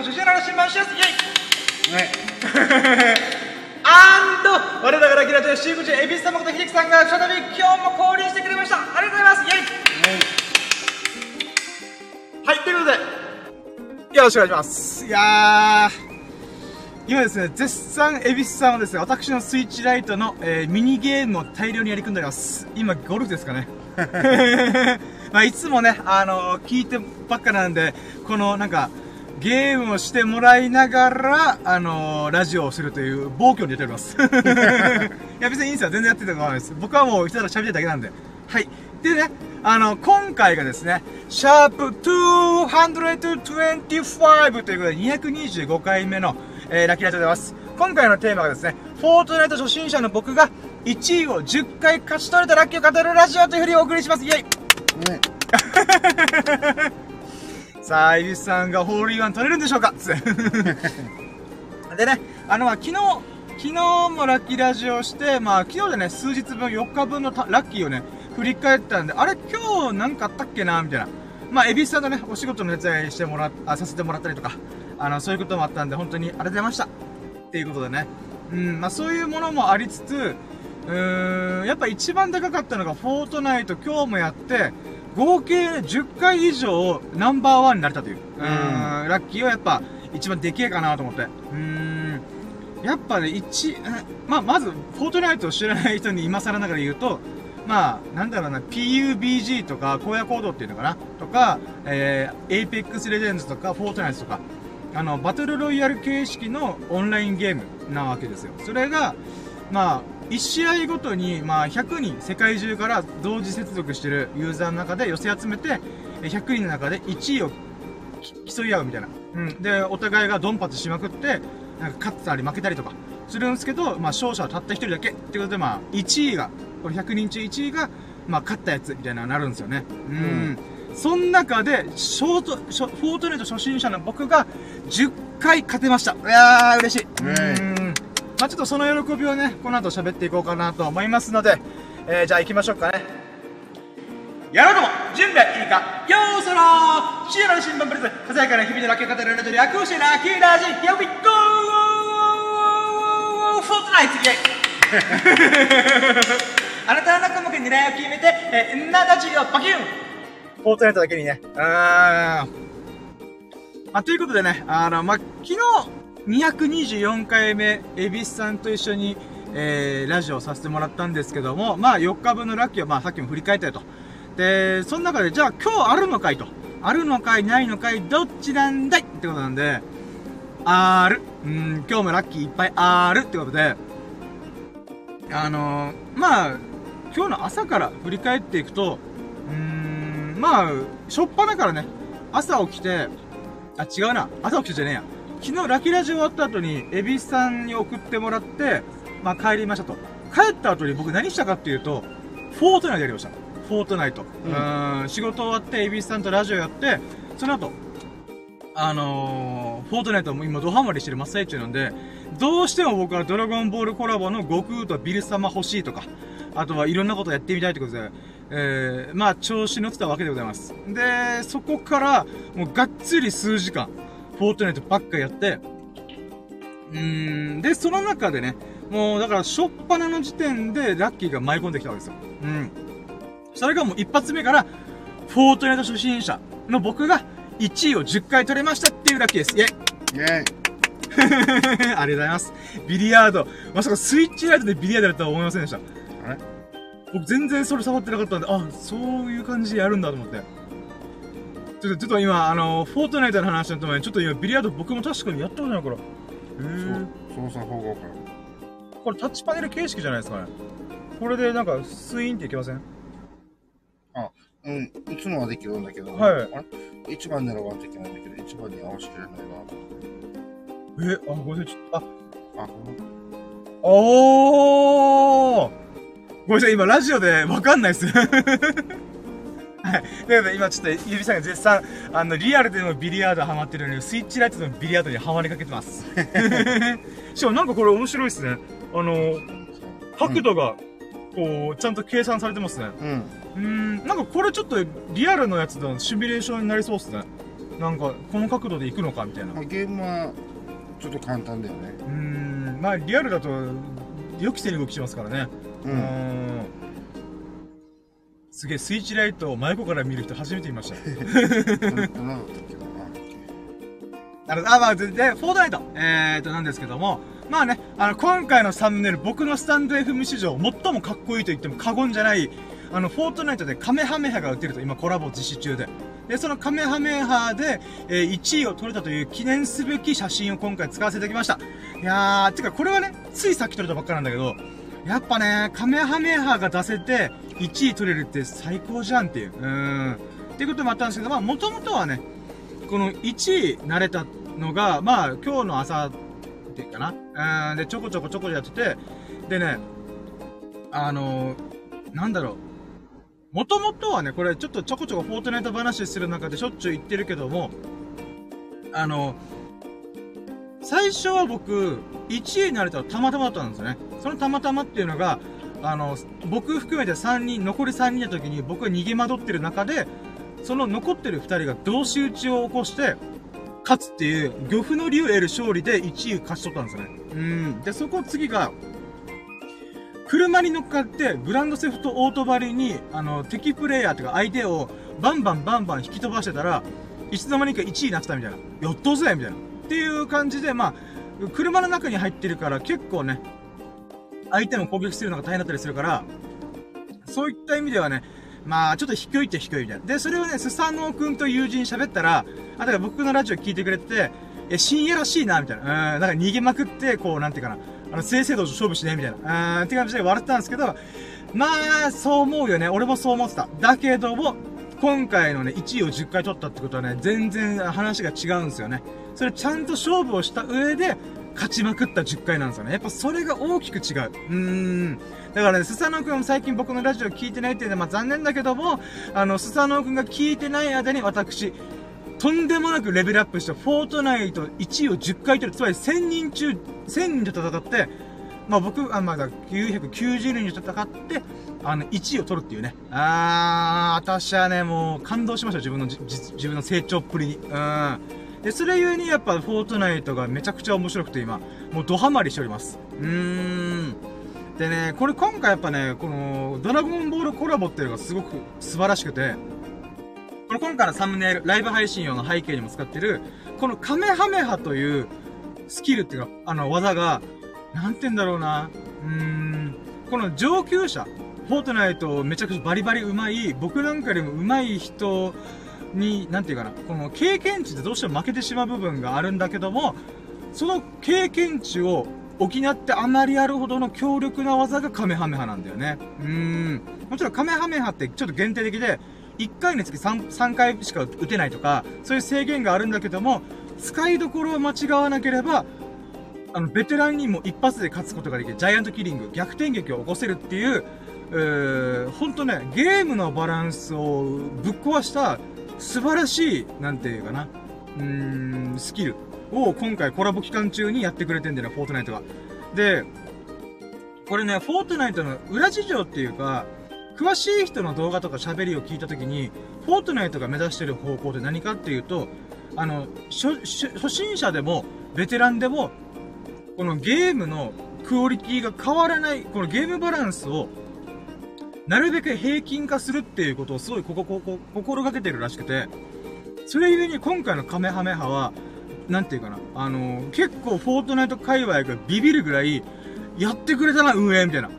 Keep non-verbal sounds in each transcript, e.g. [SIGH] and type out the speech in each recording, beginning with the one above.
の主人ら新聞シュースイェイはいアンド我らがラキラジオシー口エビス様こと秀樹さんが再び今日も降臨してくれましたありがとうございますイェイはい、ということで、よろしくお願いします。いやー、今ですね、絶賛、恵比寿さんはですね、私のスイッチライトの、えーミニゲームを大量にやり込んでおります。今、ゴルフですかね。[LAUGHS] [LAUGHS] まあ、いつもね、あのー聞いてばっかなんで、この、なんか、ゲームをしてもらいながら、あのーラジオをするという暴挙に出ております。[LAUGHS] いや、別にいいんですよ。全然やってたことないです。僕はもう、ただ喋ってるだけなんで。はい。でね、あの、今回がですね、シャープ225ということで、225回目の、えーラッキーラでございます。今回のテーマがですね、フォートナイト初心者の僕が1位を10回勝ち取れたラッキーを語るラジオというふうにお送りします。イェイね [LAUGHS] さあ、イビスさんがホールインワン取れるんでしょうか？[LAUGHS] でね、あの、昨日、昨日もラッキーラジオして、まあ、昨日でね、数日分、4日分のラッキーをね、振り返ったんで、あれ、今日なんかあったっけな？みたいな。まあ、エビスさんとね、お仕事の手伝いしてもら、あ、させてもらったりとか、あの、そういうこともあったんで、本当にありがとうございました。っていうことでね。うん、まあ、そういうものもありつつ、うーん、やっぱ一番でかかったのが、フォートナイト今日もやって、合計10回以上ナンバーワンになれたという。うーん、ラッキーはやっぱ一番でけえかなと思って。うーん、やっぱね、一、うんまあ、まず、フォートナイトを知らない人に今更ながら言うと、まあ、なんだろうな、PUBG とか、荒野行動っていうのかな？とか、えー、Apex Legends とか、フォートナイトとか、あの、バトルロイヤル形式のオンラインゲームなわけですよ。それが、まあ、1試合ごとに、まあ、100人、世界中から同時接続してるユーザーの中で寄せ集めて、え100人の中で1位をき競い合うみたいな。うん。で、お互いがドンパチしまくって、なんか勝ったり負けたりとかするんですけど、まあ、勝者はたった1人だけっていうことで、まあ、1位が、これ100人中1位が、まあ、勝ったやつみたいなのになるんですよね。うん。その中で、ショート、フォートネット初心者の僕が10回勝てました。いやー、嬉しい。うん。まあちょっとその喜びをね、この後喋っていこうかなと思いますので、えー、じゃあ行きましょうかね。やろうとも準備はいいか?よーそろーシエラの新聞プレゼンささやかな日々のラッキー語るラジオ略してラッキーラジオ Here we go! フォートナイトイェイあなたの項目に狙いを決めて、えー、なたちをバキュンフォートナイトだけにね。うーん。まあ、ということでね、あの、まあ、昨日、224回目、エビスさんと一緒に、えー、ラジオをさせてもらったんですけども、まあ、4日分のラッキーを、まあ、さっきも振り返ったよと。で、その中で、じゃあ今日あるのかいと。あるのかいないのかいどっちなんだい？ってことなんで、ある。うん、今日もラッキーいっぱいあるってことで、あのー、まあ、今日の朝から振り返っていくと、うーん、まあ、しょっぱなからね、朝起きて、あ、違うな。朝起きてじゃねえや。昨日ラキラジ終わった後に、エビスさんに送ってもらって、まあ帰りましたと。帰った後に僕何したかっていうと、フォートナイトやりました。フォートナイト。うーん、仕事終わって、エビスさんとラジオやって、その後、あのー、フォートナイトも今ドハマりしてる真っ最中なんで、どうしても僕はドラゴンボールコラボの悟空とビル様欲しいとか、あとはいろんなことやってみたいってことで、えー、まあ調子乗ってたわけでございます。で、そこから、もうがっつり数時間、フォートナイトばっかやって、うーん、で、その中でね、もうだから、しょっぱなの時点でラッキーが舞い込んできたわけですよ。うん。それがもう一発目から、フォートナイト初心者の僕が1位を10回取れましたっていうラッキーです。イェイイェイ [LAUGHS] ありがとうございます。ビリヤード。まさかスイッチライトでビリヤードやるとは思いませんでした。あれ？僕全然それ触ってなかったんで、あ、そういう感じでやるんだと思って。ちょっと、ちょっと今、あの、フォートナイトの話のために、ちょっと今、ビリヤード僕も確かにやったことないから。へそう操作方法から。これタッチパネル形式じゃないですかね。これでなんか、スイーンっていけません？うん打つのはできるんだけど、はい。あれ？一番狙わんといけないんだけど一番に合わせきれないな。え、あ、ごめんなさい、ちょっと、あ、あおー。ごめんなさい、今ラジオでわかんないっす。はい。ということで、今ちょっと、ゆびさんが絶賛、あの、リアルでのビリヤードハマってるのに、スイッチライトのビリヤードにハマりかけてます。[LAUGHS] しかもなんかこれ面白いっすね。あの、角度が、こう、ちゃんと計算されてますね。うんうーん、なんかこれちょっとリアルのやつのシミュレーションになりそうっすね。なんか、この角度で行くのかみたいな。まあ、ゲームはちょっと簡単だよねうーん、まあ、リアルだと、予期せぬ動きしますからね。ううんん。すげえ、スイッチライトを真横から見る人初めて見ました。あ、まあ、で、フォートナイト。えーと、なんですけども、まあね、あの、今回のサムネイル、僕のスタンド FM 史上、最もかっこいいと言っても過言じゃない、あの、フォートナイトでカメハメハが売ってると、今コラボ実施中で。で、そのカメハメハで、えー1位を取れたという記念すべき写真を今回使わせてきました。いやー、てかこれはね、ついさっき撮れたばっかなんだけど、やっぱね、カメハメハが出せて、1位取れるって最高じゃんっていう。うん。っていうこともあったんですけど、まあ、もともとはね、この1位慣れたのが、まあ、今日の朝っていうかな。うん、で、ちょこちょこちょこやってて、でね、あのなんだろう。もともとはね、これちょっとちょこちょこフォートナイト話する中でしょっちゅう言ってるけども、あの、最初は僕、1位になれたらたまたまだったんですよね。そのたまたまっていうのが、あの、僕含めて3人、残り3人の時に僕が逃げ惑ってる中で、その残ってる2人が同士討ちを起こして、勝つっていう、漁夫の竜得る勝利で1位勝ち取ったんですよね。うん。で、そこ次が、車に乗っかって、グランドセフトオートバリに、あの、敵プレイヤーっていうか相手をバンバンバンバン引き飛ばしてたら、いつの間にか1位になってたみたいな。やっとぜみたいな。っていう感じで、まあ、車の中に入ってるから結構ね、相手も攻撃するのが大変だったりするから、そういった意味ではね、まあ、ちょっと低いっちゃ低いみたいな。で、それをね、スサノオくんと友人喋ったら、あ、だから僕のラジオ聞いてくれてて、え、深夜らしいな、みたいな。うん、なんか逃げまくって、こう、なんていうかな。あの、正々堂と勝負しね、みたいな。うん、って感じで笑ってたんですけど、まあ、そう思うよね。俺もそう思ってた。だけども、今回のね、1位を10回取ったってことはね、全然話が違うんですよね。それちゃんと勝負をした上で、勝ちまくった10回なんですよね。やっぱそれが大きく違う。うーん。だからね、スサノオくんも最近僕のラジオ聞いてないっていうのは、まあ残念だけども、あの、スサノオくんが聞いてない間に私、とんでもなくレベルアップしたフォートナイト1位を10回取る。つまり1000人中、1000人で戦って、まあ僕、あ、まだ990人で戦って、あの、1位を取るっていうね。あー、私はね、もう感動しました、自分の、自分の成長っぷりに。うん。で、それゆえにやっぱフォートナイトがめちゃくちゃ面白くて今、もうドハマりしております。うーん。でね、これ今回やっぱね、この、ドラゴンボールコラボっていうのがすごく素晴らしくて、これ今回のサムネイル、ライブ配信用の背景にも使ってる、このカメハメハというスキルっていうか、あの技が、なんて言うんだろうな、うーん、この上級者、フォートナイトめちゃくちゃバリバリ上手い、僕なんかよりも上手い人に、なんていうかな、この経験値でどうしても負けてしまう部分があるんだけども、その経験値を補ってあまりあるほどの強力な技がカメハメハなんだよね。うーん。もちろんカメハメハってちょっと限定的で、1回につき 3, 3回しか打てないとか、そういう制限があるんだけども、使いどころを間違わなければ、あの、ベテランにも一発で勝つことができる、ジャイアントキリング、逆転劇を起こせるっていう、えー、ほんとね、ゲームのバランスをぶっ壊した素晴らしい、なんていうかな、うーん、スキルを今回コラボ期間中にやってくれてんだよね、フォートナイトが。で、これね、フォートナイトの裏事情っていうか、詳しい人の動画とか喋りを聞いたときに、フォートナイトが目指してる方向って何かっていうと、あの、初初心者でも、ベテランでも、このゲームのクオリティが変わらない、このゲームバランスを、なるべく平均化するっていうことをすごいここ、ここ、心がけてるらしくて、それゆえに今回のカメハメハは、なんていうかな、あの結構フォートナイト界隈がビビるぐらい、やってくれたな、運営みたいな。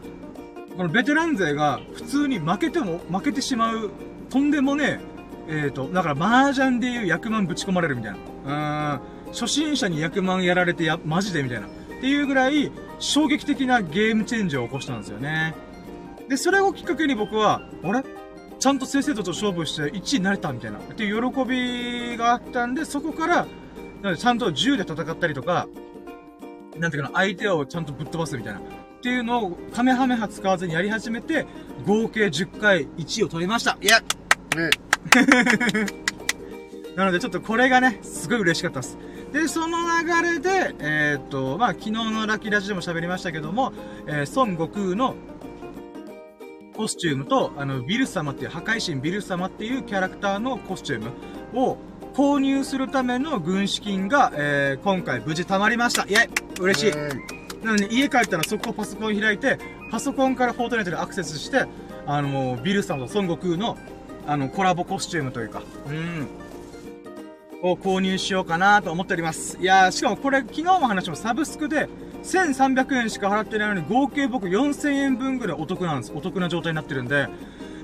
このベテラン勢が普通に負けても負けてしまう、とんでもねえ、えーと、だから麻雀でいう役満ぶち込まれるみたいな。うん、初心者に役満やられてや、マジでみたいな。っていうぐらい、衝撃的なゲームチェンジを起こしたんですよね。で、それをきっかけに僕は、あれ？ちゃんと正々堂と勝負して1位になれたみたいな。っていう喜びがあったんで、そこから、なんでちゃんと銃で戦ったりとか、なんていうかな、相手をちゃんとぶっ飛ばすみたいな。っていうのを、カメハメハ使わずにやり始めて、合計10回1位を取りました。いやで、[LAUGHS] なのでちょっとこれがね、すごい嬉しかったです。で、その流れで、えーっと、まあ、昨日のラッキーラジでも喋りましたけども、えー、孫悟空のコスチュームと、あの、ビル様っていう、破壊神ビル様っていうキャラクターのコスチュームを、購入するための軍資金が、えー、今回無事貯まりました。イェイ嬉しい。なので、家帰ったら速攻パソコン開いて、パソコンからフォートナイトでアクセスして、あのビルさんと孫悟空の、あの、コラボコスチュームというか、うん。を購入しようかなと思っております。いやー、しかもこれ、昨日も話しましたサブスクで、1300円しか払ってないのに、合計僕4000円分ぐらいお得なんです。お得な状態になってるんで、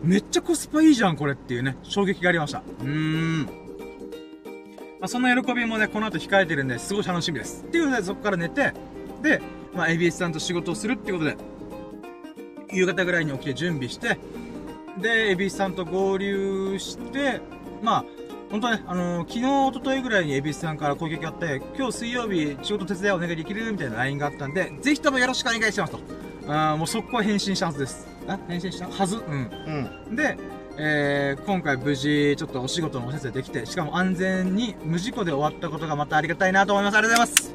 めっちゃコスパいいじゃん、これっていうね、衝撃がありました。うーん。まあ、その喜びもね、この後控えてるんで、すごい楽しみです。っていうので、そこから寝て、で、まあ、ABS さんと仕事をするっていうことで、夕方ぐらいに起きて準備して、で、ABS さんと合流して、まあ、本当ね、あのー昨日、一昨日ぐらいに恵比寿さんから攻撃があって、今日水曜日仕事手伝いお願いできるみたいな LINE があったんで、ぜひともよろしくお願いしますと。あーもう速攻返信したはずです。あ返信したはず？うん。うん。で、えー、今回無事、ちょっとお仕事のお手伝いできて、しかも安全に無事故で終わったことがまたありがたいなと思います。ありがとうございます。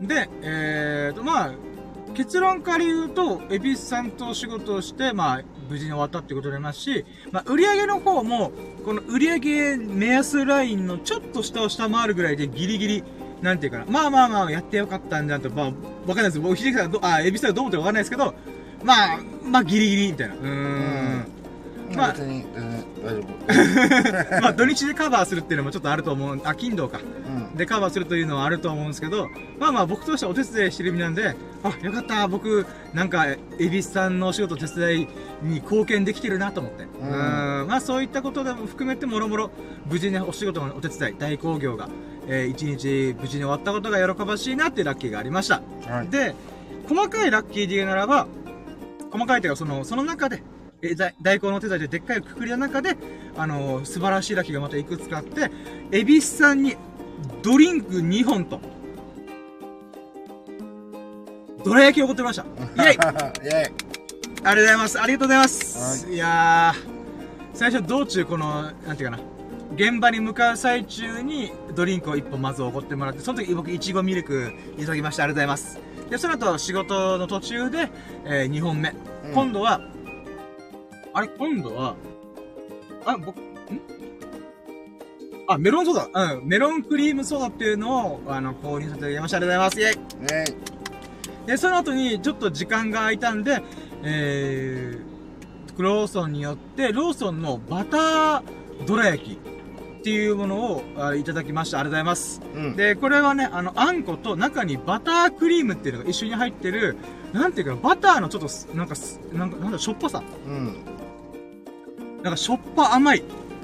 ね。で、えーと、まあ、結論から言うと、恵比寿さんとお仕事をして、まあ、無事に終わったってことになりますし、まあ、売り上げの方も、この売り上げ目安ラインのちょっと下を下回るぐらいでギリギリ、なんていうかな。まあまあまあ、やってよかったんだと、まあ、わかんないです。僕、秀樹さんがど、あ、恵比寿さんがどう思ってるかわかんないですけど、まあ、まあ、ギリギリ、みたいな。うーん。まあ別に、全然大丈夫。[LAUGHS] まあ、土日でカバーするっていうのもちょっとあると思う。あ、金土か。うん。でカバーするというのはあると思うんですけど、まあまあ僕としてはお手伝いしてる意味なんで、あ、よかった、僕、なんか、恵比寿さんのお仕事手伝いに貢献できてるなと思って。うん、んまあそういったことでも含めてもろもろ、無事にお仕事のお手伝い、大工業が、えー一日無事に終わったことが喜ばしいなっていうラッキーがありました。はい。で、細かいラッキーで言うならば、細かいというか、その、その中で、え大大根の手伝いででっかいくくりの中で、あの素晴らしいラッキーがまたいくつかあって、恵比寿さんにドリンク2本と、どら焼きをおごってました。[LAUGHS] イェイありがと。うございます。ありがとうございます。い、やー、最初道中この、なんていうかな、現場に向かう最中にドリンクを1本まずおごってもらって、その時僕いちごミルクいただきました。ありがとうございます。で、その後仕事の途中で、え2本目。うん今度は、あれ、今度は、あ、僕、ん？あ、メロンソーダ。うん、メロンクリームソーダっていうのを、あの、購入させていただきました。ありがとうございます。イェイねで、その後にちょっと時間が空いたんで、えー、ローソンによって、ローソンのバターどら焼きっていうものをあいただきました。ありがとうございます。うん。で、これはね、あの、あんこと中にバタークリームっていうのが一緒に入ってる、なんていうかな、バターのちょっとす、なんかす、なんか、なんだ、しょっぱさ。うん。なんかしょっぱ甘い。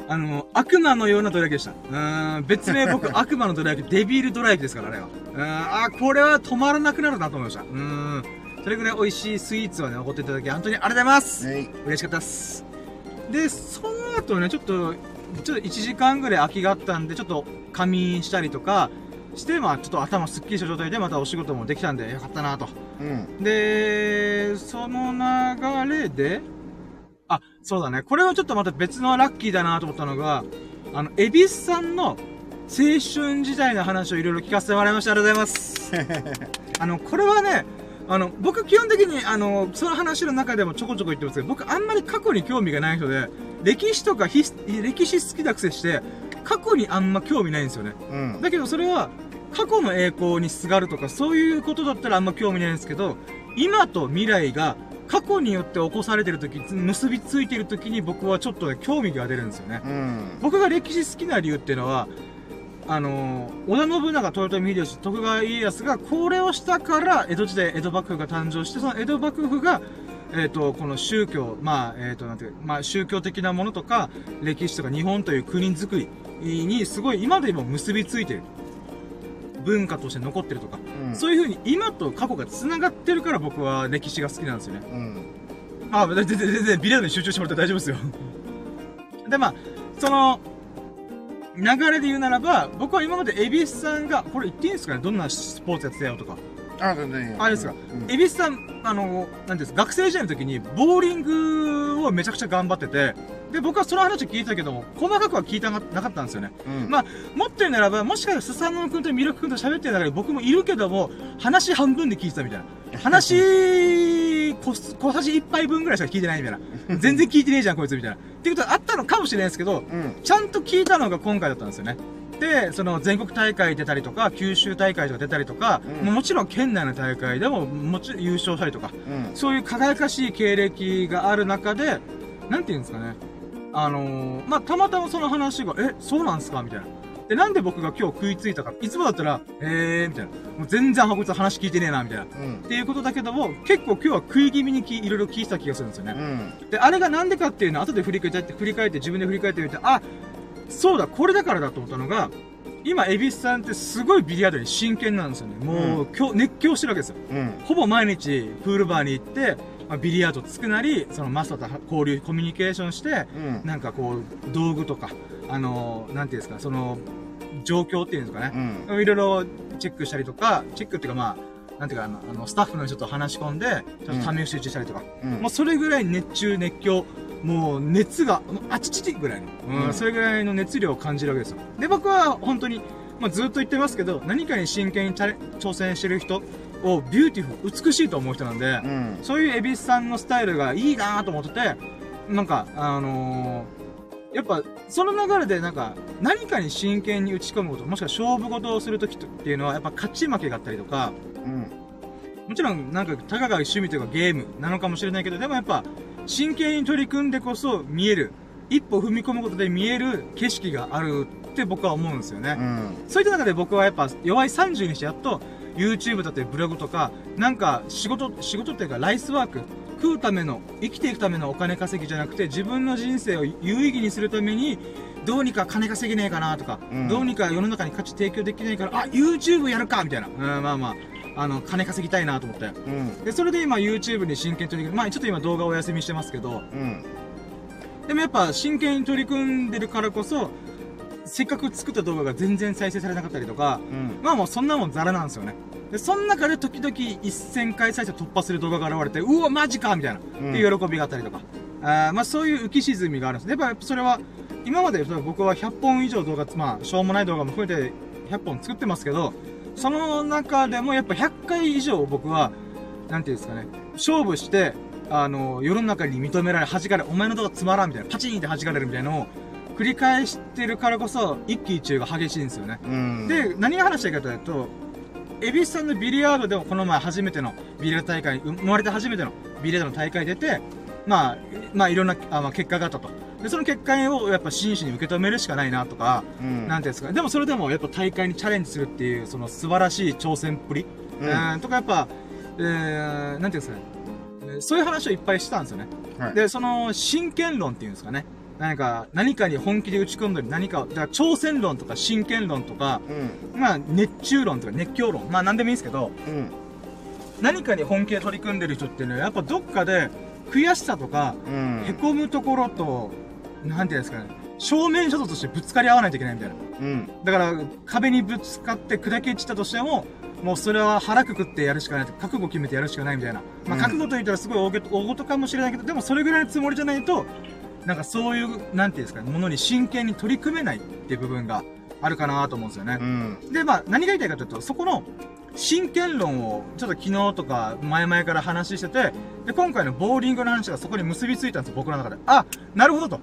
あの、悪魔のようなどら焼きでした。うーん、別名僕、[LAUGHS] 悪魔のどら焼き、デビルどら焼きですから、あれは。うーん、あー、これは止まらなくなるなと思いました。うーん。それぐらい美味しいスイーツをね、おごっていただき、本当にありがとうございます。ね嬉しかったです。で、その後ね、ちょっと、ちょっと1時間ぐらい空きがあったんで、ちょっと仮眠したりとかして、まあちょっと頭すっきりした状態でまたお仕事もできたんで、よかったなと。うん。で、その流れで、あ、そうだね。これはちょっとまた別のラッキーだなと思ったのが、あの、エビスさんの青春時代の話をいろいろ聞かせてもらいました。ありがとうございます。[LAUGHS] あの、これはね、あの、僕基本的に、あの、その話の中でもちょこちょこ言ってますけど、僕あんまり過去に興味がない人で、歴史とか歴史好きだくせして、過去にあんま興味ないんですよね。うん。だけどそれは過去の栄光にすがるとかそういうことだったらあんま興味ないんですけど今と未来が過去によって起こされてる時結びついてる時に僕はちょっとね興味が出るんですよねうん。僕が歴史好きな理由っていうのはあのー織田信長豊臣秀吉徳川家康がこれをしたから江戸時代江戸幕府が誕生してその江戸幕府がえっ、と、この宗教、まあ、えっ、と、なんていうか、まあ、宗教的なものとか、歴史とか日本という国づくりに、すごい今でも結びついてる。文化として残ってるとか、うん。そういう風に今と過去が繋がってるから僕は歴史が好きなんですよね。うん。あ、全然、全然、ビデオに集中してもらって大丈夫ですよ。[LAUGHS] で、まあ、その、流れで言うならば、僕は今までエビスさんが、これ言っていいんですかね？どんなスポーツやってたよとか。あ、全然いいよ。あれですか？うん。エビスさん、あの、なんていうんですか、学生時代の時に、ボーリングをめちゃくちゃ頑張ってて、で、僕はその話聞いたけども、細かくは聞いたなかったんですよね。うん。まあ、もっと言うならば、もしかしたらスサノオ君とミルク君と喋ってる中で僕もいるけども、話半分で聞いてたみたいな。[LAUGHS] 話、小す小さじ1杯分ぐらいしか聞いてないみたいな。[LAUGHS] 全然聞いてねえじゃん、こいつみたいな。っていうことはあったのかもしれないですけど、うん。ちゃんと聞いたのが今回だったんですよね。で、その全国大会出たりとか、九州大会とか出たりとか、うんもちろん県内の大会でももちろん優勝したりとか、うん。そういう輝かしい経歴がある中で、なんていうんですかね。あのー、まあ、たまたまその話が、え、そうなんすか？みたいな。で、なんで僕が今日食いついたか。いつもだったら、えー、みたいな。もう全然こいつ話聞いてねえな、みたいな。っうん。ていうことだけども、結構今日は食い気味にきいろいろ聞いてた気がするんですよね。うん。で、あれがなんでかっていうのは後で振り返って、振り返って自分で振り返ってみて、あ、そうだ、これだからだと思ったのが、今、エビスさんってすごいビリヤードに真剣なんですよね。もう、今日、熱狂してるわけですよ。うん。ほぼ毎日、プールバーに行って、まあ、ビリヤードつくなり、そのマスターと交流、コミュニケーションして、うん。なんかこう、道具とか、あのーなんていうんですか、その、状況っていうんですかね。うん。いろいろチェックしたりとか、チェックっていうかまあ、なんていうか、あの、スタッフの人と話し込んで、ちょっと試し打ちしたりとか、うん。もうそれぐらい熱中、熱狂、もう熱が、あちちちぐらいの、うんうんそれぐらいの熱量を感じるわけですよ。で、僕は本当に、まあずっと言ってますけど、何かに真剣に挑戦してる人をビューティフル、美しいと思う人なんで、うん。そういう蛭子さんのスタイルがいいなと思ってて、なんか、あのーやっぱ、その流れでなんか、何かに真剣に打ち込むこと、もしくは勝負事をするときっていうのは、やっぱ勝ち負けがあったりとか、うん。もちろんなんか、たかが趣味というかゲームなのかもしれないけど、でもやっぱ、真剣に取り組んでこそ見える、一歩踏み込むことで見える景色があるって僕は思うんですよね。うん。そういった中で僕はやっぱ齢30にしてやっと YouTube だってブログとかなんか仕事、仕事っていうかライスワーク食うための生きていくためのお金稼ぎじゃなくて自分の人生を有意義にするためにどうにか金稼げねえかなとか、うんどうにか世の中に価値提供できないからあ YouTube やるかみたいな、うん、まあまああの金稼ぎたいなと思ってうん。でそれで今 YouTube に真剣に取り組むまあちょっと今動画お休みしてますけどうん。でもやっぱ真剣に取り組んでるからこそせっかく作った動画が全然再生されなかったりとかうん。まあもうそんなもんザラなんですよね。で、その中で時々1000回再生突破する動画が現れて、うわ、マジかみたいな、うんっていう喜びがあったりとか。あーまあそういう浮き沈みがあるんです。やっぱそれは、今まで僕は100本以上動画、まあしょうもない動画も含めて100本作ってますけど、その中でもやっぱ100回以上僕は、なんていうんですかね、勝負して、あの、世の中に認められ、弾かれ、お前の動画つまらんみたいな、パチンって弾かれるみたいなのを繰り返してるからこそ、一喜一憂が激しいんですよね。うん。、で、何が話したいかというと、エビスさんのビリヤードでもこの前初めてのビリヤード大会、生まれて初めてのビリヤードの大会出て、まあ、まあいろんなあ、まあ、結果があったと。で、その結果をやっぱ真摯に受け止めるしかないなとか、うん。なんていうんですか。でもそれでもやっぱ大会にチャレンジするっていう、その素晴らしい挑戦っぷり、うんうんとかやっぱ、えー、なんていうんですかね。えーそういう話をいっぱいしたんですよね。はい。で、その真剣論っていうんですかね。何か、何かに本気で打ち込んだり、何かを、だから挑戦論とか真剣論とか、うん。まあ、熱中論とか熱狂論。まあ、なんでもいいんですけど、うん。何かに本気で取り組んでる人っていうのは、やっぱどっかで、悔しさとか、うん。へこむところと、なんていうんですかね、正面衝突としてぶつかり合わないといけないみたいな。うん。だから、壁にぶつかって砕け散ったとしても、もうそれは腹くくってやるしかない。覚悟決めてやるしかないみたいな。まあ、うん覚悟と言ったらすごい大げ大事かもしれないけど、でもそれぐらいのつもりじゃないと、なんかそういう、なんていうんですかね、ものに真剣に取り組めないっていう部分があるかなと思うんですよねう。ん。で、まあ、何が言いたいかというと、そこの、真剣論を、ちょっと昨日とか、前々から話してて、で、今回のボーリングの話がそこに結びついたんですよ、僕の中で。あ、なるほどと。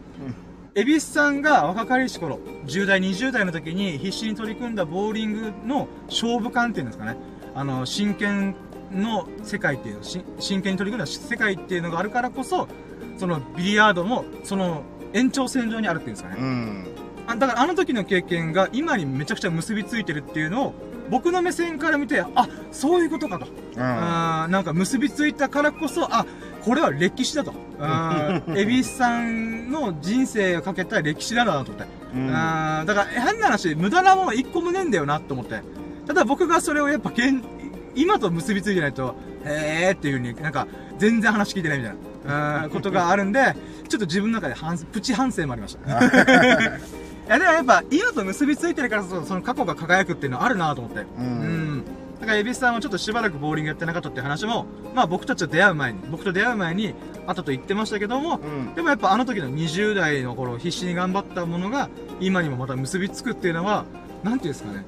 恵比寿さんが若かりし頃、10代、20代の時に必死に取り組んだボーリングの勝負感っていうんですかね。あの、真剣の世界っていう真剣に取り組んだ世界っていうのがあるからこそ、そのビリヤードも、その延長線上にあるっていうんですかね。うん。あだからあの時の経験が今にめちゃくちゃ結びついてるっていうのを僕の目線から見てあそういうことかと、うん。あーなんか結びついたからこそあこれは歴史だとあー [LAUGHS] 蛭子さんの人生をかけた歴史だなと思って、うん。あーだから変な話無駄なもの一個もねえんだよなと思ってただ僕がそれをやっぱけん今と結びついてないとへーっていう風になんか全然話聞いてないみたいなことがあるんでちょっと自分の中で反プチ反省もありました [LAUGHS] いやでもやっぱ今と結びついてるからこそその過去が輝くっていうのはあるなと思ってうんうんだから、エビスさんはちょっとしばらくボーリングやってなかったっていう話も、まあ僕たちと出会う前に、僕と出会う前にあったと言ってましたけども、うん。でもやっぱあの時の20代の頃必死に頑張ったものが今にもまた結びつくっていうのは、なんていうんですかね。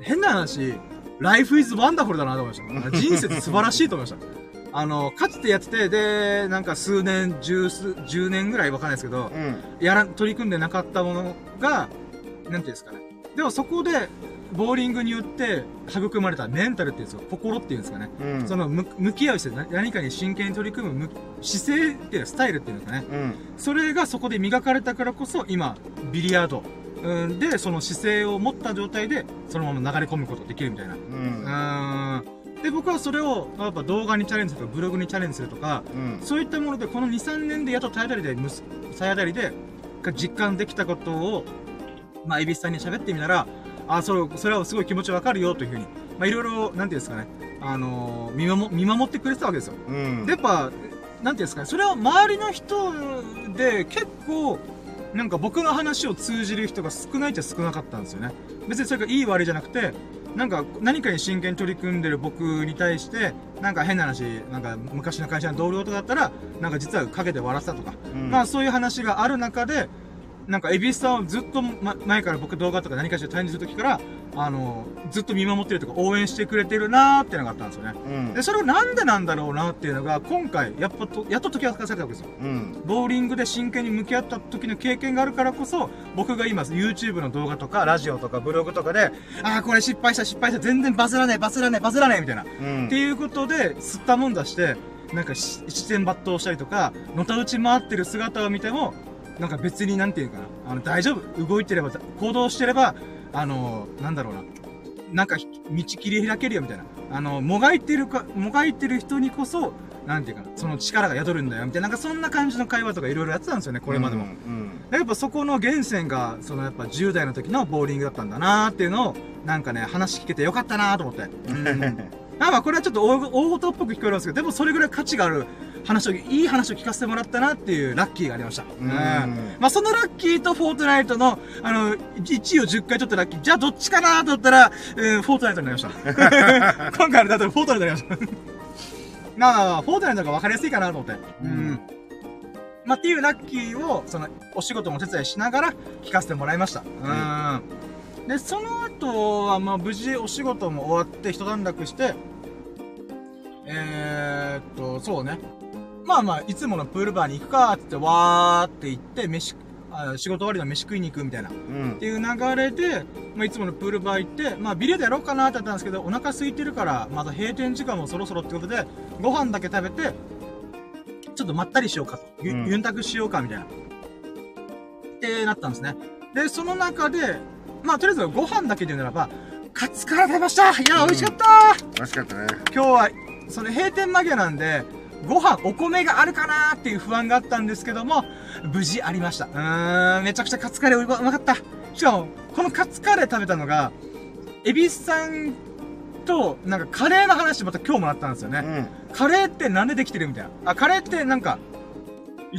変な話、life is wonderful だなと思いました。人生って素晴らしいと思いました。あの、かつてやってて、で、なんか数年、十数、十年ぐらいわかんないですけど、うん。やら、取り組んでなかったものが、なんていうんですかね。でもそこで、ボーリングによって育まれたメンタルっていうんですか、心っていうんですかね。うん。その、む向き合う姿勢、な何かに真剣に取り組むむ姿勢っていうかスタイルっていうんですかね。うん。それがそこで磨かれたからこそ、今、ビリヤード、うん、で、その姿勢を持った状態で、そのまま流れ込むことができるみたいな。う。うんーん。で、僕はそれを、やっぱ動画にチャレンジするとか、ブログにチャレンジするとか、うん。そういったもので、この2、3年でやっと体当たりで、体当たりで、実感できたことを、まあ、エビスさんに喋ってみたら、あ、それ、それはすごい気持ちわかるよ、というふうに、まあ、いろいろ、なんていうんですかね、あのー見守、見守ってくれてたわけですよ。うん。で、やっぱ、なんていうんですかね、それは周りの人で結構、なんか僕の話を通じる人が少ないっちゃ少なかったんですよね。別にそれがいい悪いじゃなくて、なんか何かに真剣に取り組んでる僕に対して、なんか変な話、なんか昔の会社の同僚とかだったら、なんか実は陰で笑ってたとか、うん。まあそういう話がある中で、なんか、エビスさんをずっと、ま、前から僕動画とか何かしらチャレンジするときから、あの、ずっと見守ってるとか応援してくれてるなーっていうのがあったんですよね。うんで、。それはなんでなんだろうなっていうのが、今回、やっぱと、やっと解き明かされたわけですよ。うん。ボーリングで真剣に向き合った時の経験があるからこそ、僕が今 YouTube の動画とか、ラジオとかブログとかで、ああ、これ失敗した失敗した、全然バズらねえ、バズらねえ、バズらねえ、みたいな。うん。っていうことで、吸ったもんだして、なんかし、七点抜刀したりとか、のたうち回ってる姿を見ても、なんか別になんていうかな、あの、大丈夫？動いてれば、行動してれば、あの、なんだろうな。なんかひ、道切り開けるよ、みたいな。あの、もがいてるか、もがいてる人にこそ、なんていうかな、その力が宿るんだよ、みたいな、なんかそんな感じの会話とかいろいろやってたんですよね、これまでも。うん。やっぱそこの源泉が、そのやっぱ10代の時のボーリングだったんだなーっていうのを、なんかね、話聞けてよかったなーと思って。うん。[LAUGHS] あまあこれはちょっと大大事っぽく聞こえますけど、でもそれぐらい価値がある話を、いい話を聞かせてもらったなっていうラッキーがありました。うん。まあそのラッキーとフォートナイトの、あの、1位を10回取ったラッキー、じゃあどっちかなと思ったら、うん、フォートナイトになりました。[LAUGHS] 今回のだとフォートナイトになりました。まあ、フォートナイトが分かりやすいかなと思って。うん。まあ、っていうラッキーを、その、お仕事もお手伝いしながら聞かせてもらいました。うん。で、その後は、まあ、無事お仕事も終わって一段落して、えーっと、そうね。まあまあ、いつものプールバーに行くか、って言って、わーって行って、飯、あ仕事終わりの飯食いに行くみたいな。っうんて。いう流れで、まあ、いつものプールバー行って、まあ、ビリヤードやろうかなって言ったんですけど、お腹空いてるから、まだ閉店時間もそろそろってことで、ご飯だけ食べて、ちょっとまったりしようかと。ゆ、うんゆんたくしようか、みたいな。ってなったんですね。で、その中で、まあ、とりあえずご飯だけで言うならば、カツカレー食べましたいや、美味しかった美味しかったね。今日は、その閉店間際なんで、ご飯、お米があるかなーっていう不安があったんですけども、無事ありました。うーん、めちゃくちゃカツカレーうまうまかった。しかも、このカツカレー食べたのが、エビスさんと、なんかカレーの話また今日もらったんですよね。うん。カレーってなんでできてるみたいな。あ、カレーってなんか、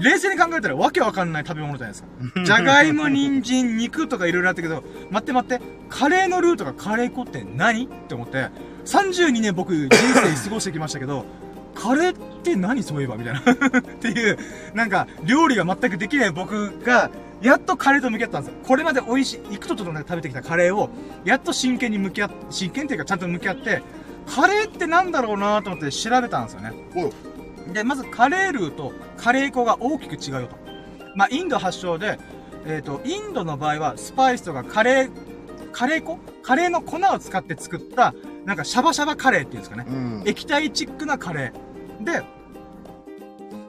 冷静に考えたらわけわかんない食べ物じゃないですか。じゃがいも、人参、肉とかいろいろあったけど、待って待って、カレーのルーとかカレー粉って何？って思って、32年僕人生過ごしてきましたけど、[LAUGHS] カレーって何そういえば？みたいな。[LAUGHS] っていう、なんか、料理が全くできない僕が、やっとカレーと向き合ったんですよ。これまで美味しい、幾度となく食べてきたカレーを、やっと真剣に向き合って、真剣っていうかちゃんと向き合って、カレーってなんだろうなと思って調べたんですよね。で、まずカレールーとカレー粉が大きく違うよと。まあ、インド発祥で、えっ、と、インドの場合はスパイスとかカレー、カレー粉？カレーの粉を使って作った、なんかシャバシャバカレーっていうんですかね。うん。液体チックなカレー。で、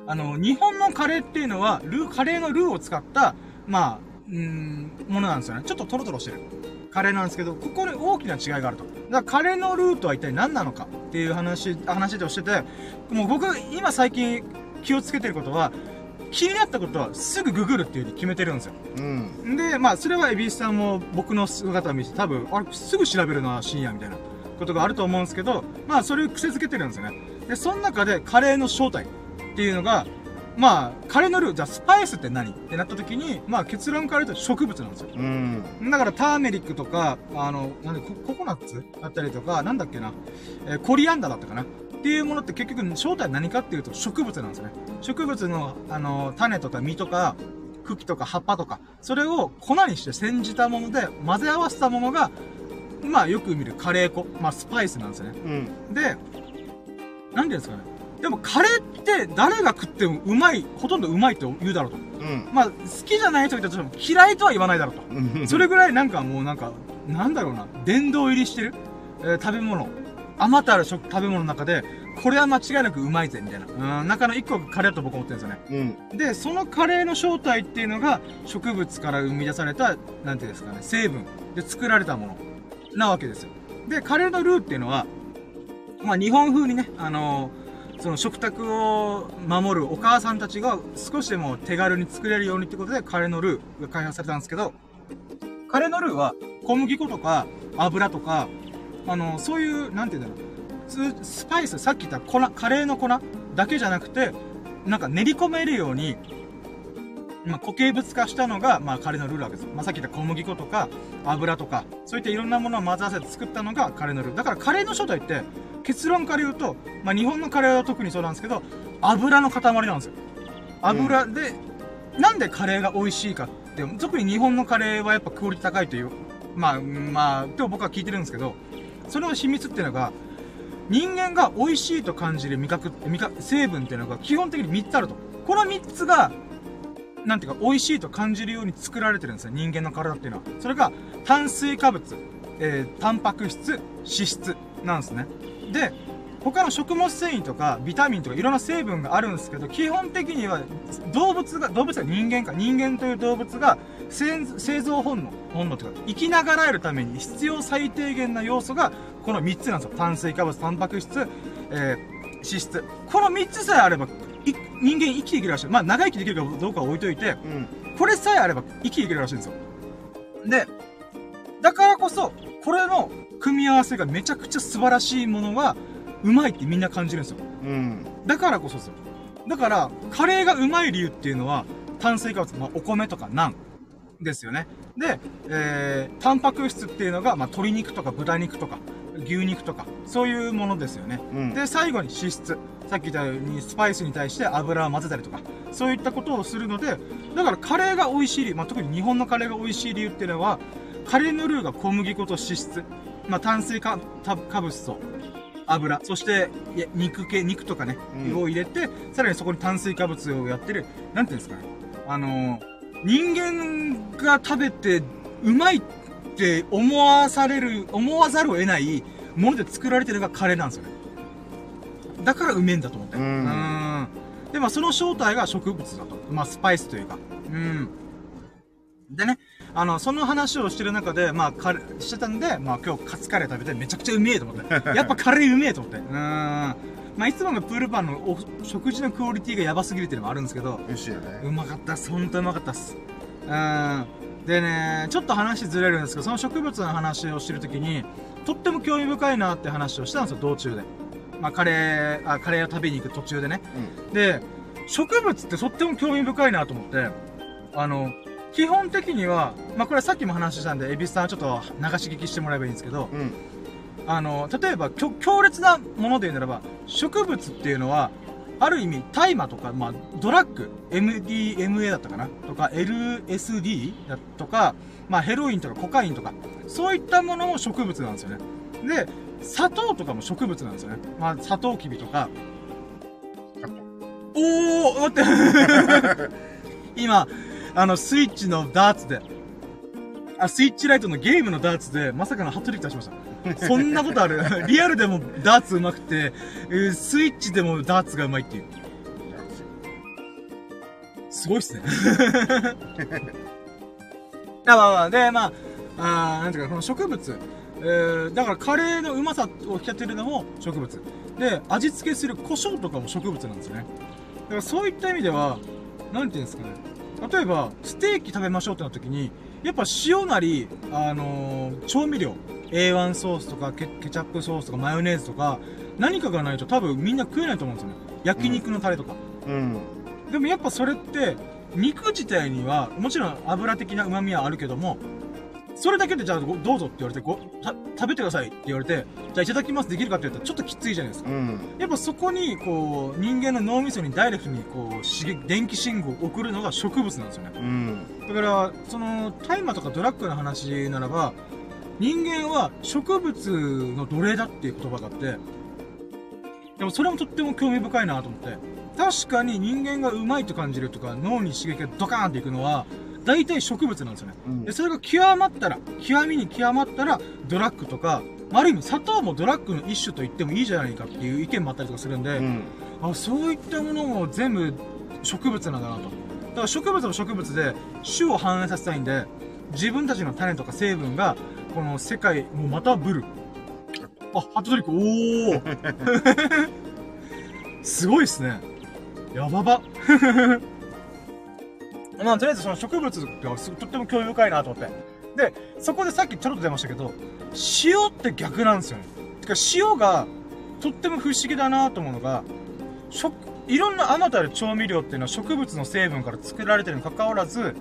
あの、日本のカレーっていうのは、ルー、カレーのルーを使った、まあ、うーん、ものなんですよね。ちょっとトロトロしてる。カレーなんですけど、ここに大きな違いがあると。だからカレーのルーとは一体何なのか？っていう話、話をしてて、もう僕、今最近気をつけてることは、気になったことはすぐググるっていう風に決めてるんですよ。うん。で、まあ、それはエビスさんも僕の姿を見て多分、あれ、すぐ調べるな、深夜みたいなことがあると思うんですけど、まあ、それを癖づけてるんですよね。で、その中でカレーの正体っていうのが、まあ、カレーのルー、じゃあスパイスって何？ってなった時に、まあ結論から言うと植物なんですよ。うん。だからターメリックとか、あの、なんでコ、ココナッツ？だったりとか、なんだっけな、えーコリアンダーだったかな？っていうものって結局正体何かっていうと植物なんですよね。植物の、あの、種とか実とか、茎とか葉っぱとか、それを粉にして煎じたもので混ぜ合わせたものが、まあよく見るカレー粉、まあスパイスなんですよね。うん。で、なんていうんですかね？でもカレーって誰が食ってもうまい、ほとんどうまいと言うだろうと。うん。まあ好きじゃない人いたとしても嫌いとは言わないだろうと。うん。それぐらいなんかもうなんか、なんだろうな、殿堂入りしてる、えー食べ物。あまたある食食べ物の中で、これは間違いなくうまいぜ、みたいな。うん、中の一個がカレーだと僕は思ってるんですよね。うん。で、そのカレーの正体っていうのが、植物から生み出された、なんていうんですかね、成分で作られたものなわけですよ。で、カレーのルーっていうのは、まあ日本風にね、あのーその食卓を守るお母さんたちが少しでも手軽に作れるようにってことでカレーのルーが開発されたんですけど、カレーのルーは小麦粉とか油とか、あの、そういう、なんて言うんだろう、スパイス、さっき言った粉、カレーの粉だけじゃなくて、なんか練り込めるように、まあ、固形物化したのが、まあ、カレーのルーなわけです。まあ、さっき言った小麦粉とか、油とか、そういったいろんなものを混ぜ合わせて作ったのがカレーのルー。だからカレーの正体って、結論から言うと、まあ、日本のカレーは特にそうなんですけど、油の塊なんですよ。油で、なんでカレーが美味しいかって、特に日本のカレーはやっぱクオリティ高いという、まあ、まあ、今日僕は聞いてるんですけど、その秘密っていうのが、人間が美味しいと感じる味覚、味覚、成分っていうのが基本的に3つあると。この3つが、なんていうか、美味しいと感じるように作られてるんですよ、人間の体っていうのは。それが、炭水化物、えー、タンパク質、脂質なんですね。で、他の食物繊維とかビタミンとかいろんな成分があるんですけど、基本的には動物が、動物が人間か、人間という動物が生生存本能、本能というか、生きながらえるために必要最低限な要素がこの3つなんですよ。炭水化物、タンパク質、えー、脂質。この3つさえあれば、人間生きていけるらしい。まあ長生きできるかどうかは置いといて、うん。これさえあれば生きていけるらしいんですよ。で、だからこそ、これの組み合わせがめちゃくちゃ素晴らしいものは、うまいってみんな感じるんですよ。うん。だからこそですよ。だから、カレーがうまい理由っていうのは、炭水化物、まあ、お米とかナンですよね。で、えー、タンパク質っていうのが、まあ、鶏肉とか豚肉とか、牛肉とか、そういうものですよね。うん。で、最後に脂質。さっき言ったように、スパイスに対して油を混ぜたりとか、そういったことをするので、だからカレーが美味しい理由、まあ、特に日本のカレーが美味しい理由っていうのは、カレーのルーが小麦粉と脂質、まあ、炭水化物と油、そして、肉系、肉とかね、うんを入れて、さらにそこに炭水化物をやってる、なんていうんですかね。あのー人間が食べてうまいって思わされる、思わざるを得ないもので作られてるのがカレーなんですよね。だからうめえんだと思って。うんうんで、まあその正体が植物だと。まあスパイスというか。うん。でね、あの、その話をしてる中で、まあ、カレー、してたんで、まあ今日カツカレー食べてめちゃくちゃうめえと思って。[LAUGHS] やっぱカレーうめえと思って。うん。まあいつものプールパンのお食事のクオリティがやばすぎるっていうのもあるんですけど、美味しいよね。うまかったっす。ほんとうまかったっす。うん。でね、ちょっと話ずれるんですけど、その植物の話をしてるときに、とっても興味深いなって話をしたんですよ、道中で。まあ、カレー、あ、カレーを食べに行く途中でね。で、植物ってとっても興味深いなと思って、あの、基本的には、まあ、これさっきも話したんで、エビスさんはちょっと流し聞きしてもらえばいいんですけど、うん。うん。あの、例えば、強烈なもので言うならば、植物っていうのは、ある意味、大麻とか、まあ、ドラッグ、MDMA だったかな？とか、LSD だとか、まあ、ヘロインとかコカインとか、そういったものも植物なんですよね。で、砂糖とかも植物なんですよね。まあ、砂糖きびとか。おー待って [LAUGHS] 今、あの、スイッチのダーツで、あ、スイッチライトのゲームのダーツで、まさかのハットリック出しました。そんなことある？[LAUGHS] リアルでもダーツ上手くて、スイッチでもダーツが上手いっていう。すごいっすね。[LAUGHS] あ、まあまあ、で、まあ、あなんていうか、この植物。えー、だからカレーのうまさを引き立てるのも植物。で、味付けする胡椒とかも植物なんですよね。だからそういった意味では、なんていうんですかね。例えば、ステーキ食べましょうってなった時に、やっぱ塩なり、あのー調味料、A1 ソースとかケケチャップソースとかマヨネーズとか、何かがないと多分みんな食えないと思うんですよね。焼肉のタレとか。うん。でもやっぱそれって、肉自体には、もちろん油的な旨味はあるけども、それだけでじゃあごどうぞって言われてごた、食べてくださいって言われて、じゃあいただきますできるかって言ったらちょっときついじゃないですか。うん。やっぱそこに、こう、人間の脳みそにダイレクトに、こう、刺激、電気信号を送るのが植物なんですよね。うん。だから、その、大麻とかドラッグの話ならば、人間は植物の奴隷だっていう言葉があって、でもそれもとっても興味深いなと思って。確かに人間がうまいと感じるとか、脳に刺激がドカーンっていくのは、大体植物なんですよね。うんで、それが極まったら、極みに極まったら、ドラッグとか、ある意味砂糖もドラッグの一種と言ってもいいじゃないかっていう意見もあったりとかするんで、うん。あそういったものも全部植物なんだなと。だから植物も植物で種を反映させたいんで、自分たちの種とか成分が、この世界、もうまたブル。あ、ハットトリック、おー [LAUGHS] すごいっすね。やばば。[LAUGHS] まあ、とりあえずその植物がすとっても興味深いなと思って。で、そこでさっきちょろっと出ましたけど、塩って逆なんですよね。てか塩がとっても不思議だなと思うのが、食、いろんなあまたある調味料っていうのは植物の成分から作られてるにもかかわらず、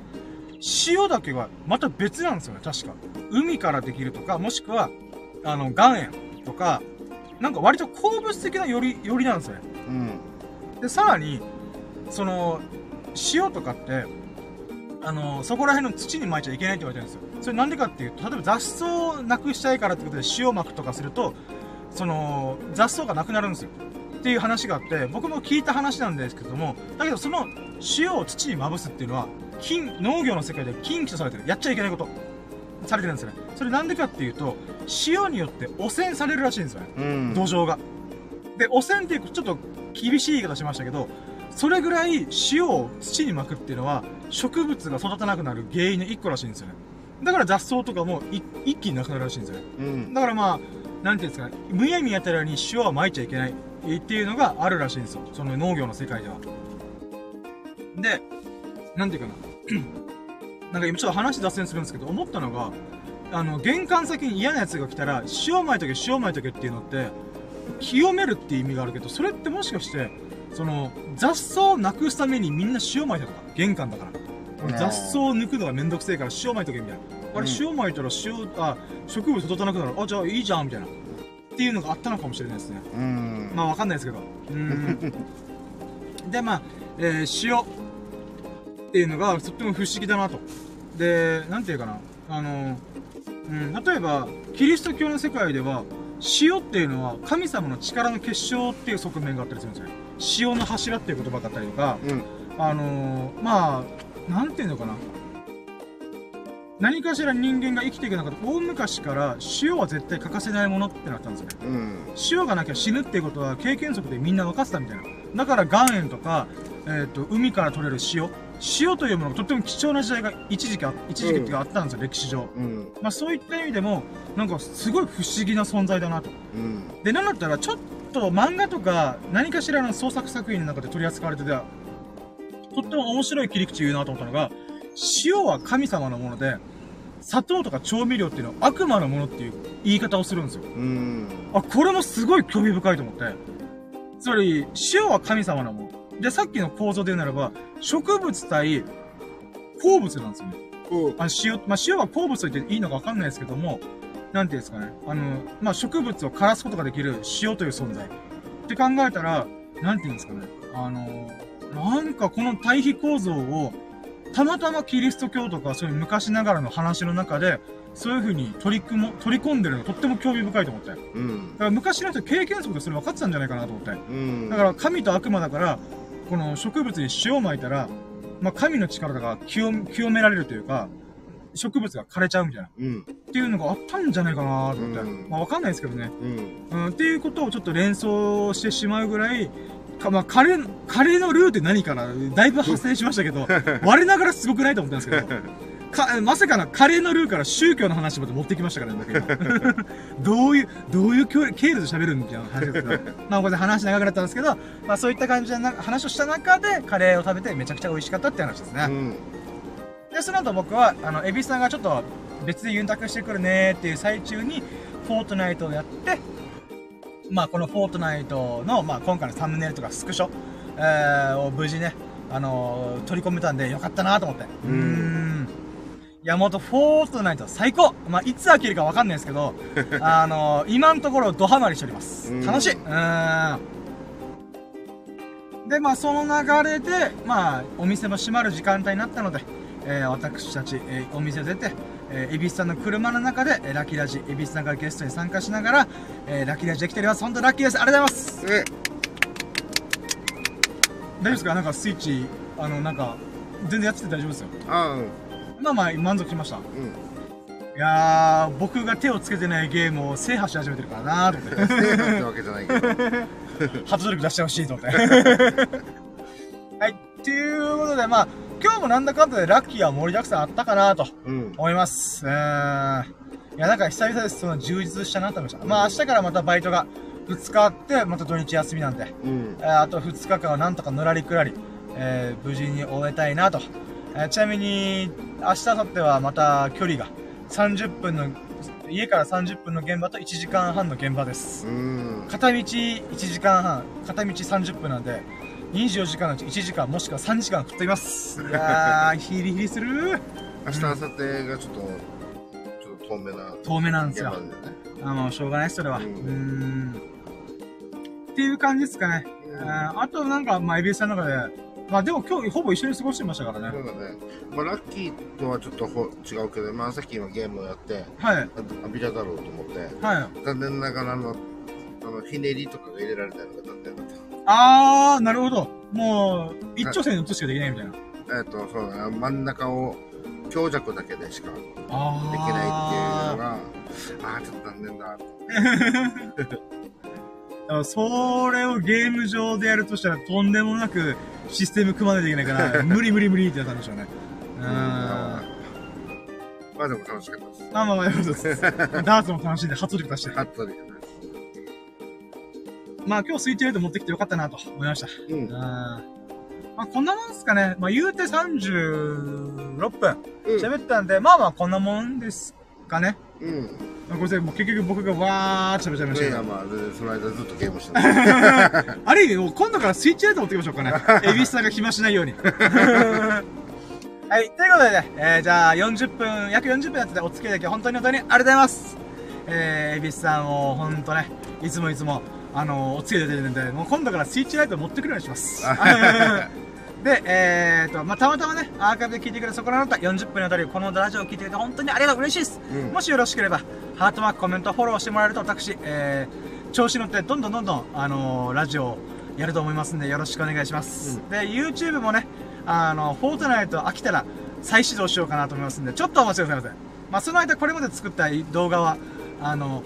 塩だけはまた別なんですよね、確か。海からできるとか、もしくは、あの、岩塩とか、なんか割と鉱物的なより、よりなんですよね。うん。で、さらに、その、塩とかって、あの、そこら辺の土に撒いちゃいけないって言われてるんですよ。それなんでかっていうと、例えば雑草をなくしたいからってことで塩撒くとかすると、その、雑草がなくなるんですよ。っていう話があって、僕も聞いた話なんですけども、だけどその塩を土にまぶすっていうのは、禁、農業の世界で禁忌とされてる。やっちゃいけないこと。されてるんですよね。それなんでかっていうと、塩によって汚染されるらしいんですよね。うん。土壌が。で、汚染っていうちょっと厳しい言い方しましたけど、それぐらい塩を土に巻くっていうのは、植物が育たなくなる原因の一個らしいんですよね。だから雑草とかもい一気になくなるらしいんですよね。うん。だからまあ、なんていうんですかね、むやみやたらに塩は撒いちゃいけないっていうのがあるらしいんですよ。その農業の世界では。で、なんていうかな。[CLEARS THROAT] なんか今ちょっと話脱線するんですけど、思ったのが、あの、玄関先に嫌な奴が来たら、塩撒いとけ、塩撒いとけっていうのって、清めるっていう意味があるけど、それってもしかして、その、雑草をなくすためにみんな塩撒いたとか、玄関だから。俺雑草を抜くのがめんどくせえから塩撒いとけみたいな。あれ、うん塩撒いたら塩、あ、植物育たなくなる。あ、じゃあいいじゃんみたいな。っていうのがあったのかもしれないですね。うん。まあわかんないですけど。うん。[LAUGHS] で、まあ、えー塩っていうのがとっても不思議だなと。で、なんていうかな。あの、うん、例えば、キリスト教の世界では、塩っていうのは神様の力の結晶っていう側面があったりするんですよ。塩の柱っていう言葉があったりとか、うん。あのー、まあ、なんていうのかな。何かしら人間が生きていく中で、大昔から塩は絶対欠かせないものってなったんですよね。うん。塩がなきゃ死ぬっていうことは経験則でみんな分かってたみたいな。だから岩塩とか、えっ、と、海から取れる塩。塩というものがとっても貴重な時代が一時期あ、一時期っていうかあったんですよ、歴史上。うん。まあそういった意味でも、なんかすごい不思議な存在だなと。うん。で、なんだったらちょっと漫画とか何かしらの創作作品の中で取り扱われてた、とっても面白い切り口言うなと思ったのが、塩は神様のもので、砂糖とか調味料っていうのは悪魔のものっていう言い方をするんですよ。うん。あ、これもすごい興味深いと思って。つまり、塩は神様のもの。で、さっきの構造で言うならば、植物対鉱物なんですよね。うん。あ塩、まあ、塩は鉱物と言っていいのかわかんないですけども、なんていうんですかね。あの、まあ、植物を枯らすことができる塩という存在。って考えたら、なんていうんですかね。あの、なんかこの対比構造を、たまたまキリスト教とかそういう昔ながらの話の中で、そういう風に取り組も、取り込んでるのがとっても興味深いと思って。だうん。から昔の人経験則でそれ分かってたんじゃないかなと思って。うん。だから神と悪魔だから、この植物に塩を撒いたら、まあ神の力だから清清められるというか、植物が枯れちゃうみたいな。うん。っていうのがあったんじゃないかなと思って。うんまあわかんないですけどね。うん。うん、っていうことをちょっと連想してしまうぐらい、かまあ、カレー、カレーのルーって何かなだいぶ発生しましたけど、[LAUGHS] 我ながらすごくないと思ったんですけど、[LAUGHS] か、まさかのカレーのルーから宗教の話まで持ってきましたからね、[LAUGHS] どういう、どういう経経路で喋るんみたいな話ですけど、[LAUGHS] まあ、これで話長くなったんですけど、まあ、そういった感じでな話をした中で、カレーを食べてめちゃくちゃ美味しかったって話ですね。うん。で、その後僕は、あの、エビさんがちょっと別でユンタクしてくるねーっていう最中に、フォートナイトをやって、まあ、このフォートナイトの、まあ、今回のサムネイルとかスクショ、えー、を無事ね、あのー取り込めたんでよかったなと思って。うーん。いや、もっとフォートナイト最高まあ、いつ飽きるかわかんないですけど、[LAUGHS] あのー今のところドハマりしておりますう。ん楽しいうーん。で、まあ、その流れで、まあ、お店も閉まる時間帯になったので、えー私たち、えーお店を出て、えー、エビスさんの車の中で、えーラッキーラジ、エビスさんからゲストに参加しながら、えーラッキーラジできております。本当にラッキーです。ありがとうございます。え大丈夫ですか？なんかスイッチ、あの、なんか、全然やってて大丈夫ですよ。ああ、うん。まあまあ、満足しました。うん。いやー、僕が手をつけてないゲームを制覇し始めてるからなーと思って。[LAUGHS] 制覇ってわけじゃないけど。[LAUGHS] ハートトリック出してほしいと思って。はい。ということで、まあ、今日もなんだかんだでラッキーは盛りだくさんあったかなとうん。思います。うーん。いや、なんか久々です。その充実したなと思いました。まあ、明日からまたバイトが2日あって、また土日休みなんで、うん。えーあと2日間はなんとかのらりくらり、えー無事に終えたいなと。えーちなみに、明日、明後日はまた距離が30分の、家から30分の現場と1時間半の現場です。うん。片道1時間半、片道30分なんで、24時間のうち1時間もしくは3時間食っています。[LAUGHS] いやー、ヒリヒリする明日、明後日がちょっと、ちょっと遠めな遠めなんですよね。あもうしょうがないそれは。ううん。っていう感じですかね。うんあとなんか、まあ、エビスさんの中で、まあでも今日ほぼ一緒に過ごしてましたからね。そうだね。まあ、ラッキーとはちょっとほ違うけど、まあ、さっき今ゲームをやって、はい。あアビラだろうと思って、はい。残念ながらあの、あの、ひねりとかが入れられたのが残念だっあー、なるほど。もう、一直線に打つしかできないみたいな。た。えっ、と、そうだね、真ん中を強弱だけでしかできないっていうのあが、ああー、ちょっと残念だ。[LAUGHS] ー。だからそれをゲーム上でやるとしたらとんでもなくシステム組まないといけないから、[LAUGHS] 無理無理無理ってやったんでしょうね。うーん。まあでも楽しかったです。まあまあまあ、よかったです。ダーツも楽しんで、初力出して。ハットで。まあ今日スイッチライト持ってきてよかったなと思いました。うんうん。。まあこんなもんですかね。まあ言うて36分うん。喋ったんで、まあまあこんなもんですかね。うん。まあごめんなもう結局僕がわーって喋っちゃいましたけど。いや、まあ、その間ずっとゲームしてた。[LAUGHS] ある意味、今度からスイッチライト持ってきましょうかね。[LAUGHS] エビスさんが暇しないように。[LAUGHS] はい、ということでね、えー、じゃあ40分、約40分やっててお付き合いだけ本当に本当にありがとうございます。えー、エビスさんを本当ね、いつもいつも、あのー、お付き合いで出てるんで、もう今度からスイッチライト持ってくるようにします。で、えーと、まあ、たまたまね、アーカイブで聞いてくれたそこらの方、40分にわたりこのラジオを聞いてくれて本当にありがとう、嬉しいです。うんもしよろしければ、ハートマーク、コメント、フォローしてもらえると私、えー、調子乗ってどんどんどんどん、あのーラジオをやると思いますんで、よろしくお願いします。で、YouTube もね、あの、フォートナイト飽きたら再始動しようかなと思いますんで、ちょっとお待ちくださいませ。まあ、その間これまで作った動画は、あの、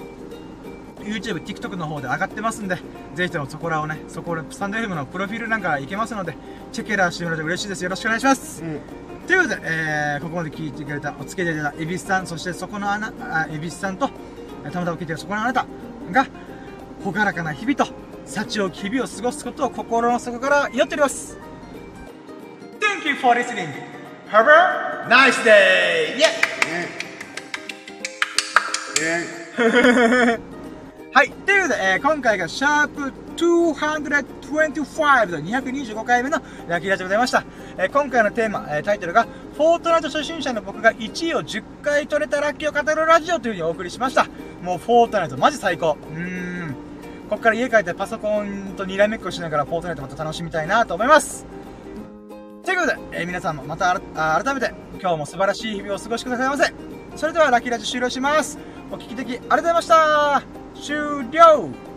YouTube、TikTok の方で上がってますんで、ぜひともそこらをね、そこら、スタンド FM のプロフィールなんかいけますので、チェケラーしてもらえると嬉しいです。よろしくお願いします。うん。ということで、えー、ここまで聞いてくれた、お付き合いいただいた、エビスさん、そしてそこのあな、あエビスさんと、えーたまたま聞いてるそこのあなたが、ほがらかな日々と、幸多き日々を過ごすことを心の底から祈っております。Thank you for listening. Have a nice day! Yeah! え [LAUGHS] はい。ということで、えー今回がシャープ225の225回目のラッキーラジオでございました。えー今回のテーマ、えータイトルが、フォートナイト初心者の僕が1位を10回取れたラッキーを語るラジオというふうにお送りしました。もうフォートナイトマジ最高。うーん。ここから家帰ってパソコンとにらめっこしながらフォートナイトまた楽しみたいなと思います。ということで、えー皆さんもまた改めて今日も素晴らしい日々をお過ごしくださいませ。それではラッキーラジオ終了します。お聞き的ありがとうございました。終了